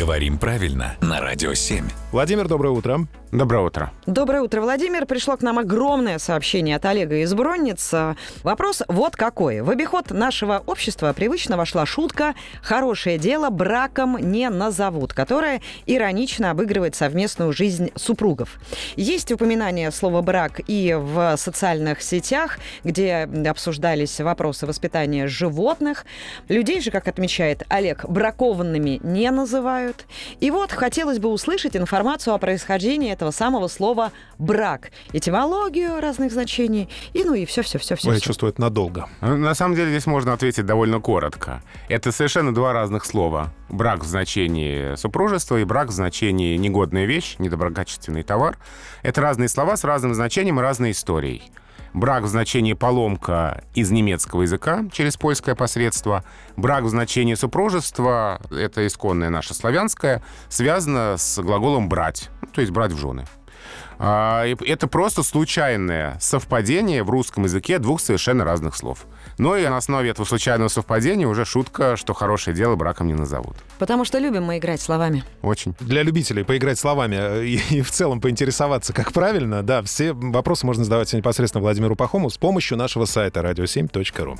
Говорим правильно на Радио 7. Владимир, доброе утро. Доброе утро. Доброе утро, Владимир. Пришло к нам огромное сообщение от Олега из Бронница. Вопрос вот какой. В обиход нашего общества привычно вошла шутка «хорошее дело браком не назовут», которая иронично обыгрывает совместную жизнь супругов. Есть упоминание слова «брак» и в социальных сетях, где обсуждались вопросы воспитания животных. Людей же, как отмечает Олег, бракованными не называют. И вот хотелось бы услышать информацию о происхождении этого самого слова «брак». Этимологию разных значений и ну и все-все-все. Ой, я чувствую, это надолго. На самом деле здесь можно ответить довольно коротко. Это совершенно два разных слова. Брак в значении супружества и брак в значении негодная вещь, недоброкачественный товар. Это разные слова с разным значением и разной историей. Брак в значении поломка из немецкого языка через польское посредство. Брак в значении супружества, это исконное наше славянское, связано с глаголом «брать», ну, то есть «брать в жены». А, это просто случайное совпадение в русском языке двух совершенно разных слов. Ну и на основе этого случайного совпадения уже шутка, что хорошее дело браком не назовут. Потому что любим мы играть словами. Очень. Для любителей поиграть словами э, и, и в целом поинтересоваться, как правильно, да, все вопросы можно задавать непосредственно Владимиру Пахому с помощью нашего сайта radio7.ru.